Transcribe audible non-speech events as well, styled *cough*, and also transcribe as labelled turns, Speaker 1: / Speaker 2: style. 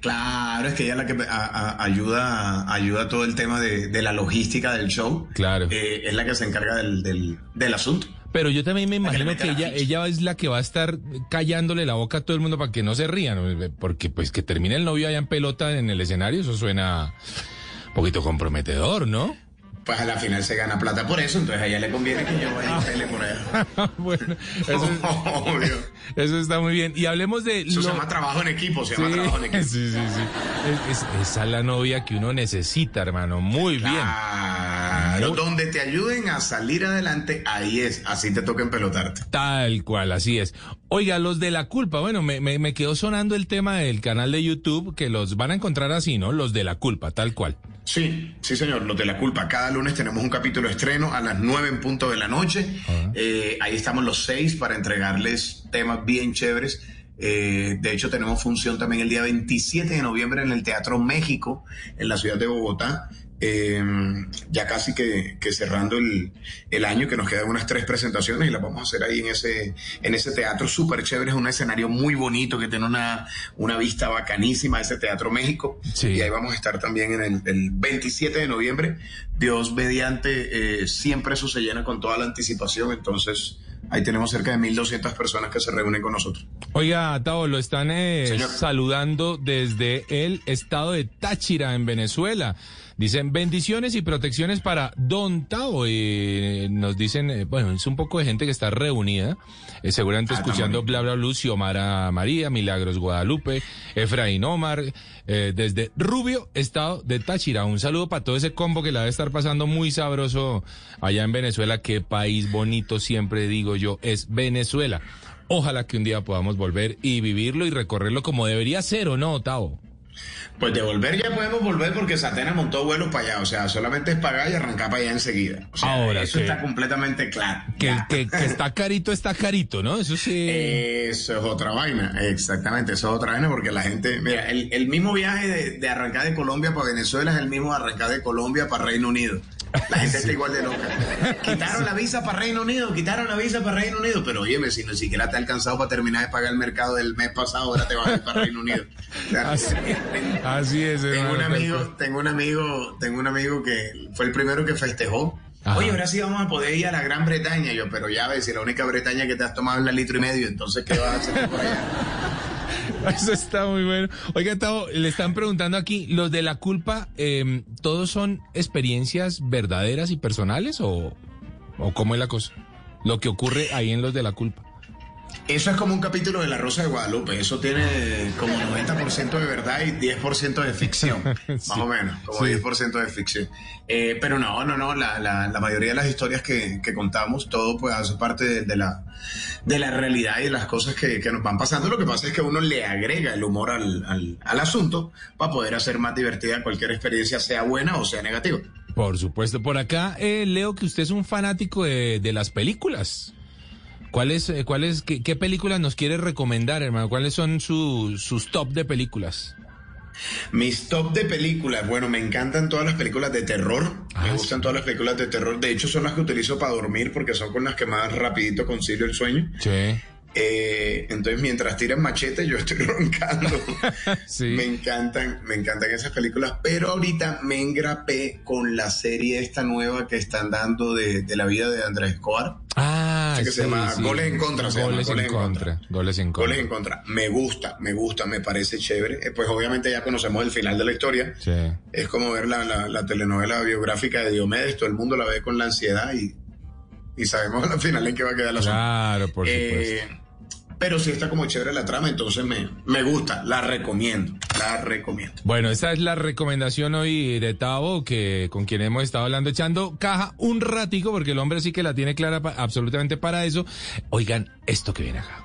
Speaker 1: Claro, es que ella es la que a- a- ayuda, ayuda todo el tema de, de la logística del show.
Speaker 2: Claro.
Speaker 1: Eh, es la que se encarga del, del, del asunto.
Speaker 2: Pero yo también me imagino que
Speaker 1: la
Speaker 2: ella, ella es la que va a estar callándole la boca a todo el mundo para que no se rían. Porque pues que termine el novio allá en pelota en el escenario, eso suena un poquito comprometedor, ¿no?
Speaker 1: Pues a la final se gana plata por eso, entonces a ella le conviene que yo vaya y pele por allá. *laughs*
Speaker 2: bueno, eso, *laughs*
Speaker 1: Obvio.
Speaker 2: eso está muy bien. Y hablemos de...
Speaker 1: Eso se llama trabajo en equipo, se
Speaker 2: Sí,
Speaker 1: llama trabajo en equipo. *laughs*
Speaker 2: sí, sí, sí. Es- es- esa es la novia que uno necesita, hermano. Muy bien.
Speaker 1: Claro, donde te ayuden a salir adelante, ahí es, así te toca empelotarte.
Speaker 2: Tal cual, así es. Oiga, los de la culpa, bueno, me, me, me quedó sonando el tema del canal de YouTube, que los van a encontrar así, ¿no? Los de la culpa, tal cual.
Speaker 1: Sí, sí señor, los de la culpa. Cada lunes tenemos un capítulo estreno a las nueve en punto de la noche. Eh, ahí estamos los seis para entregarles temas bien chéveres. Eh, de hecho, tenemos función también el día 27 de noviembre en el Teatro México, en la ciudad de Bogotá. Eh, ya casi que, que cerrando el, el año, que nos quedan unas tres presentaciones y las vamos a hacer ahí en ese, en ese teatro súper chévere. Es un escenario muy bonito que tiene una, una vista bacanísima, ese Teatro México.
Speaker 2: Sí.
Speaker 1: Y ahí vamos a estar también en el, el 27 de noviembre. Dios mediante, eh, siempre eso se llena con toda la anticipación. Entonces, ahí tenemos cerca de 1.200 personas que se reúnen con nosotros.
Speaker 2: Oiga, Tao, lo están eh, saludando desde el estado de Táchira, en Venezuela. Dicen bendiciones y protecciones para Don Tao. Eh, nos dicen, eh, bueno, es un poco de gente que está reunida, eh, seguramente
Speaker 1: Ah,
Speaker 2: escuchando. Bla Bla Blue, Xiomara María, Milagros Guadalupe, Efraín Omar, eh, desde Rubio, estado de Táchira. Un saludo para todo ese combo que la debe estar pasando muy sabroso allá en Venezuela. Qué país bonito, siempre digo yo, es Venezuela. Ojalá que un día podamos volver y vivirlo y recorrerlo como debería ser, ¿o no, Tao?
Speaker 1: Pues de volver ya podemos volver porque Satena montó vuelos para allá. O sea, solamente es pagar y arrancar para allá enseguida. O sea,
Speaker 2: Ahora
Speaker 1: eso
Speaker 2: que-
Speaker 1: está completamente claro.
Speaker 2: Que, que, que está carito, está carito, ¿no? Eso sí.
Speaker 1: Eso es otra vaina, exactamente, eso es otra vaina porque la gente, mira, el, el mismo viaje de, de arrancar de Colombia para Venezuela es el mismo de arrancar de Colombia para Reino Unido. La gente está igual de loca. *laughs* Quitaron la visa para Reino Unido, quitaron la visa para Reino Unido, pero óyeme, si ni siquiera te ha alcanzado para terminar de pagar el mercado del mes pasado, ahora te vas a ir para Reino Unido. O sea,
Speaker 2: Así, así es,
Speaker 1: tengo un amigo, tengo un amigo, tengo un amigo que fue el primero que festejó.
Speaker 2: Ajá.
Speaker 1: Oye, ahora sí vamos a poder ir a la Gran Bretaña. Yo, pero ya ves, si la única Bretaña que te has tomado es la litro y medio, entonces ¿qué vas a hacer por allá? *laughs*
Speaker 2: Eso está muy bueno. Oiga, Tao, le están preguntando aquí, ¿los de la culpa, eh, todos son experiencias verdaderas y personales o, o cómo es la cosa? Lo que ocurre ahí en los de la culpa.
Speaker 1: Eso es como un capítulo de La Rosa de Guadalupe. Eso tiene como 90% de verdad y 10% de ficción. *laughs* Más o menos, como
Speaker 2: Sí.
Speaker 1: 10% de ficción. Eh, pero no, no, no. La, la- la mayoría de las historias que, que contamos, todo pues hace parte de, de la, de la realidad y de las cosas que, que nos van pasando. Lo que pasa es que uno le agrega el humor al, al- al asunto para poder hacer más divertida cualquier experiencia, sea buena o sea negativa.
Speaker 2: Por supuesto. Por acá eh, leo que usted es un fanático de, de las películas. ¿Cuáles, eh, cuáles, qué, qué películas nos quiere recomendar, hermano? ¿Cuáles son su- sus top de películas?
Speaker 1: Mis top de películas, bueno, me encantan todas las películas de terror,
Speaker 2: Ah,
Speaker 1: me
Speaker 2: sí.
Speaker 1: gustan todas las películas de terror, de hecho son las que utilizo para dormir porque son con las que más rapidito concilio el sueño.
Speaker 2: Sí.
Speaker 1: Eh, entonces mientras tiran machete yo estoy *laughs* roncando. *laughs*
Speaker 2: Sí.
Speaker 1: Me encantan, me encantan esas películas, pero ahorita me engrapé con la serie esta nueva que están dando de, de la vida de Andrés Escobar.
Speaker 2: Ah,
Speaker 1: Que se llama Goles en Contra, se llama,
Speaker 2: Goles, en
Speaker 1: en
Speaker 2: contra. Goles en contra.
Speaker 1: Goles en contra. Me gusta, me gusta, me parece chévere. Eh, pues obviamente ya conocemos el final de la historia.
Speaker 2: Sí.
Speaker 1: Es como ver la, la- la telenovela biográfica de Diomedes, todo el mundo la ve con la ansiedad y, y sabemos *laughs* al final en qué va a quedar la
Speaker 2: Claro, por supuesto.
Speaker 1: Pero sí está como chévere la trama, entonces me, me gusta, la recomiendo, la recomiendo.
Speaker 2: Bueno, esta es la recomendación hoy de Tavo, que con quien hemos estado hablando, echando caja un ratico, porque el hombre sí que la tiene clara absolutamente para eso. Oigan, esto que viene acá.